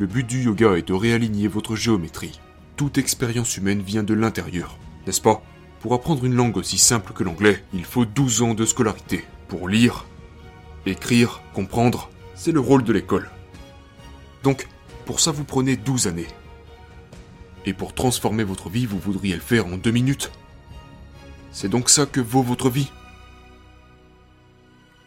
Le but du yoga est de réaligner votre géométrie. Toute expérience humaine vient de l'intérieur, n'est-ce pas? Pour apprendre une langue aussi simple que l'anglais, il faut 12 ans de scolarité. Pour lire, écrire, comprendre, c'est le rôle de l'école. Donc, pour ça vous prenez 12 années. Et pour transformer votre vie, vous voudriez le faire en deux minutes. C'est donc ça que vaut votre vie.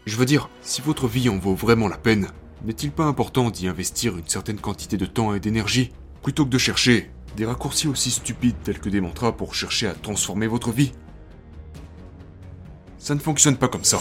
Je veux dire, si votre vie en vaut vraiment la peine, n'est-il pas important d'y investir une certaine quantité de temps et d'énergie, plutôt que de chercher des raccourcis aussi stupides tels que des mantras pour chercher à transformer votre vie? Ça ne fonctionne pas comme ça.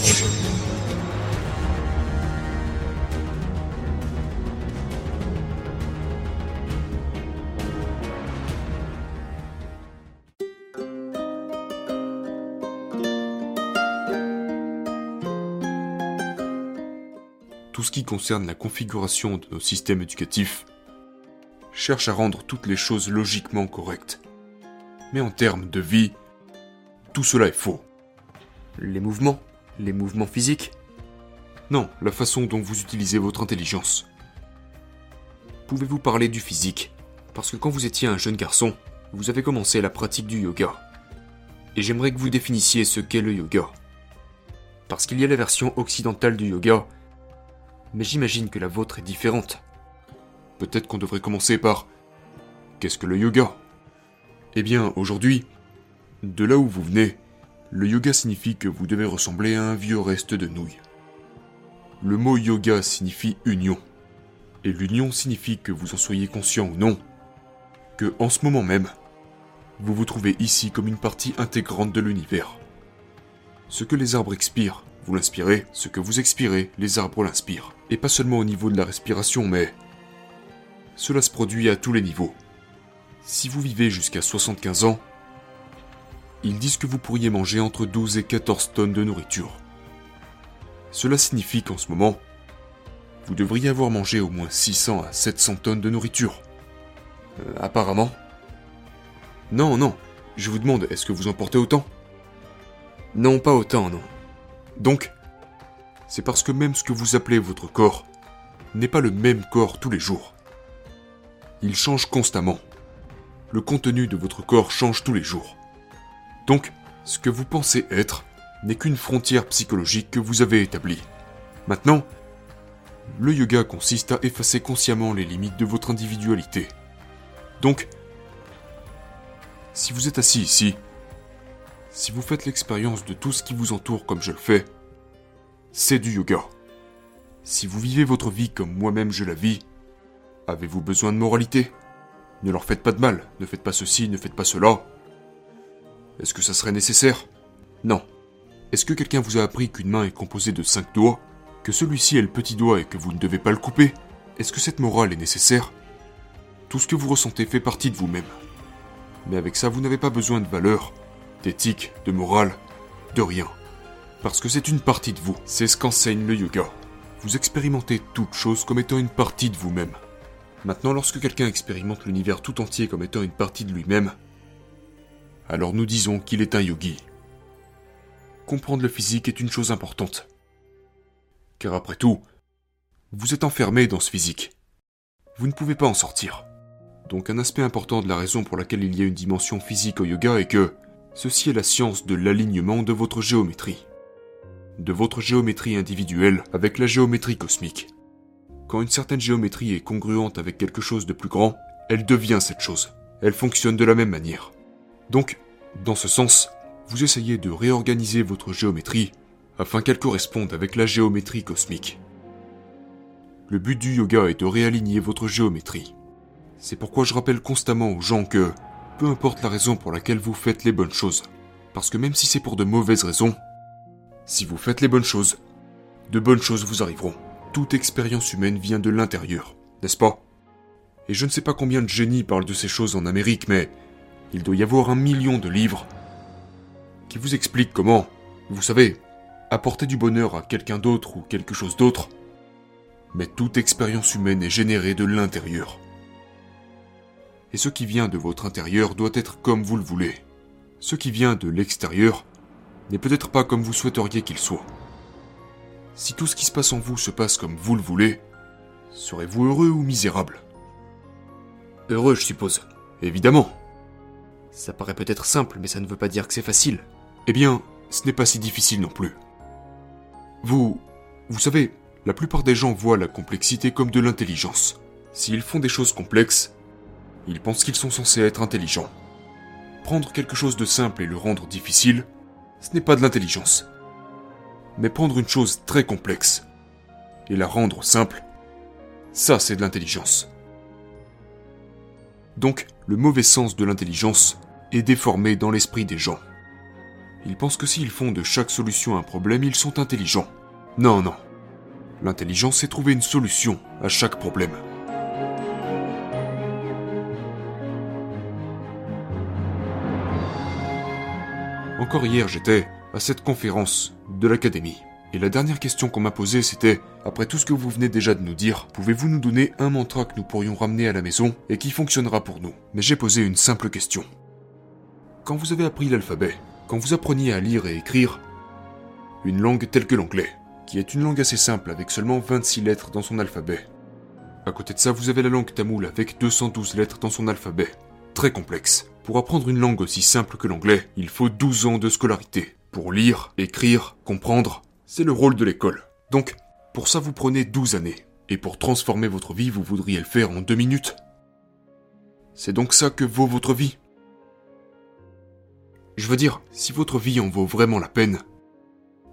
Tout ce qui concerne la configuration de nos systèmes éducatifs cherche à rendre toutes les choses logiquement correctes. Mais en termes de vie, tout cela est faux. Les mouvements Les mouvements physiques Non, la façon dont vous utilisez votre intelligence. Pouvez-vous parler du physique? Parce que quand vous étiez un jeune garçon, vous avez commencé la pratique du yoga. Et j'aimerais que vous définissiez ce qu'est le yoga. Parce qu'il y a la version occidentale du yoga mais j'imagine que la vôtre est différente. Peut-être qu'on devrait commencer par Qu'est-ce que le yoga? Eh bien, aujourd'hui, de là où vous venez, le yoga signifie que vous devez ressembler à un vieux reste de nouilles. Le mot yoga signifie union. Et l'union signifie que vous en soyez conscient ou non, que en ce moment même, vous vous trouvez ici comme une partie intégrante de l'univers. Ce que les arbres expirent, vous l'inspirez, ce que vous expirez, les arbres l'inspirent. Et pas seulement au niveau de la respiration, mais... Cela se produit à tous les niveaux. Si vous vivez jusqu'à 75 ans, ils disent que vous pourriez manger entre 12 et 14 tonnes de nourriture. Cela signifie qu'en ce moment, vous devriez avoir mangé au moins 600 à 700 tonnes de nourriture. Euh, apparemment. Non, non, je vous demande, est-ce que vous en portez autant? Non, pas autant, non. Donc, c'est parce que même ce que vous appelez votre corps n'est pas le même corps tous les jours. Il change constamment. Le contenu de votre corps change tous les jours. Donc, ce que vous pensez être n'est qu'une frontière psychologique que vous avez établie. Maintenant, le yoga consiste à effacer consciemment les limites de votre individualité. Donc, si vous êtes assis ici, si vous faites l'expérience de tout ce qui vous entoure comme je le fais, c'est du yoga. Si vous vivez votre vie comme moi-même je la vis, avez-vous besoin de moralité? Ne leur faites pas de mal, ne faites pas ceci, ne faites pas cela. Est-ce que ça serait nécessaire? Non. Est-ce que quelqu'un vous a appris qu'une main est composée de cinq doigts Que celui-ci est le petit doigt et que vous ne devez pas le couper? Est-ce que cette morale est nécessaire? Tout ce que vous ressentez fait partie de vous-même. Mais avec ça, vous n'avez pas besoin de valeur, d'éthique, de morale, de rien. Parce que c'est une partie de vous, c'est ce qu'enseigne le yoga. Vous expérimentez toute chose comme étant une partie de vous-même. Maintenant, lorsque quelqu'un expérimente l'univers tout entier comme étant une partie de lui-même, alors nous disons qu'il est un yogi. Comprendre le physique est une chose importante. Car après tout, vous êtes enfermé dans ce physique. Vous ne pouvez pas en sortir. Donc un aspect important de la raison pour laquelle il y a une dimension physique au yoga est que Ceci est la science de l'alignement de votre géométrie. De votre géométrie individuelle avec la géométrie cosmique. Quand une certaine géométrie est congruente avec quelque chose de plus grand, elle devient cette chose. Elle fonctionne de la même manière. Donc, dans ce sens, vous essayez de réorganiser votre géométrie afin qu'elle corresponde avec la géométrie cosmique. Le but du yoga est de réaligner votre géométrie. C'est pourquoi je rappelle constamment aux gens que peu importe la raison pour laquelle vous faites les bonnes choses. Parce que même si c'est pour de mauvaises raisons, si vous faites les bonnes choses, de bonnes choses vous arriveront. Toute expérience humaine vient de l'intérieur, n'est-ce pas? Et je ne sais pas combien de génies parlent de ces choses en Amérique, mais il doit y avoir un million de livres qui vous expliquent comment, vous savez, apporter du bonheur à quelqu'un d'autre ou quelque chose d'autre. Mais toute expérience humaine est générée de l'intérieur et ce qui vient de votre intérieur doit être comme vous le voulez. Ce qui vient de l'extérieur n'est peut-être pas comme vous souhaiteriez qu'il soit. Si tout ce qui se passe en vous se passe comme vous le voulez, serez-vous heureux ou misérable? Heureux, je suppose. Évidemment. Ça paraît peut-être simple, mais ça ne veut pas dire que c'est facile. Eh bien, ce n'est pas si difficile non plus. Vous... Vous savez, la plupart des gens voient la complexité comme de l'intelligence. S'ils font des choses complexes, ils pensent qu'ils sont censés être intelligents. Prendre quelque chose de simple et le rendre difficile, ce n'est pas de l'intelligence. Mais prendre une chose très complexe et la rendre simple, ça c'est de l'intelligence. Donc, le mauvais sens de l'intelligence est déformé dans l'esprit des gens. Ils pensent que s'ils font de chaque solution un problème, ils sont intelligents. Non, non. L'intelligence, c'est trouver une solution à chaque problème. Encore hier, j'étais à cette conférence de l'académie. Et la dernière question qu'on m'a posée, c'était Après tout ce que vous venez déjà de nous dire, pouvez-vous nous donner un mantra que nous pourrions ramener à la maison et qui fonctionnera pour nous? Mais j'ai posé une simple question. Quand vous avez appris l'alphabet, quand vous appreniez à lire et écrire, une langue telle que l'anglais, qui est une langue assez simple avec seulement 26 lettres dans son alphabet. À côté de ça, vous avez la langue tamoule avec 212 lettres dans son alphabet. Très complexe. Pour apprendre une langue aussi simple que l'anglais, il faut 12 ans de scolarité. Pour lire, écrire, comprendre, c'est le rôle de l'école. Donc, pour ça vous prenez 12 années. Et pour transformer votre vie, vous voudriez le faire en deux minutes. C'est donc ça que vaut votre vie. Je veux dire, si votre vie en vaut vraiment la peine,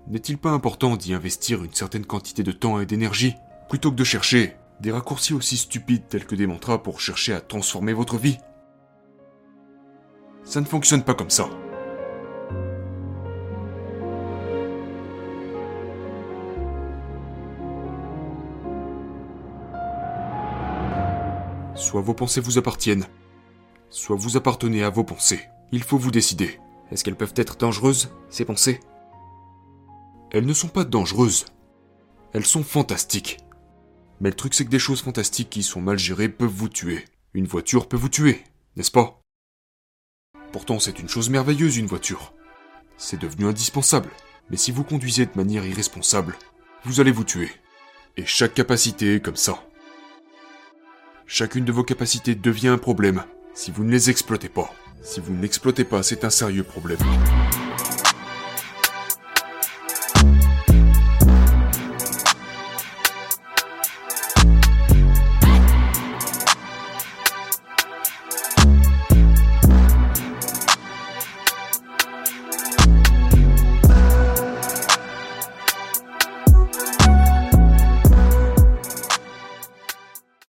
n'est-il pas important d'y investir une certaine quantité de temps et d'énergie, plutôt que de chercher des raccourcis aussi stupides tels que des mantras pour chercher à transformer votre vie? Ça ne fonctionne pas comme ça. Soit vos pensées vous appartiennent, soit vous appartenez à vos pensées. Il faut vous décider. Est-ce qu'elles peuvent être dangereuses, ces pensées? Elles ne sont pas dangereuses. Elles sont fantastiques. Mais le truc c'est que des choses fantastiques qui sont mal gérées peuvent vous tuer. Une voiture peut vous tuer, n'est-ce pas? Pourtant c'est une chose merveilleuse une voiture. C'est devenu indispensable. Mais si vous conduisez de manière irresponsable, vous allez vous tuer. Et chaque capacité est comme ça. Chacune de vos capacités devient un problème si vous ne les exploitez pas. Si vous ne l'exploitez pas, c'est un sérieux problème.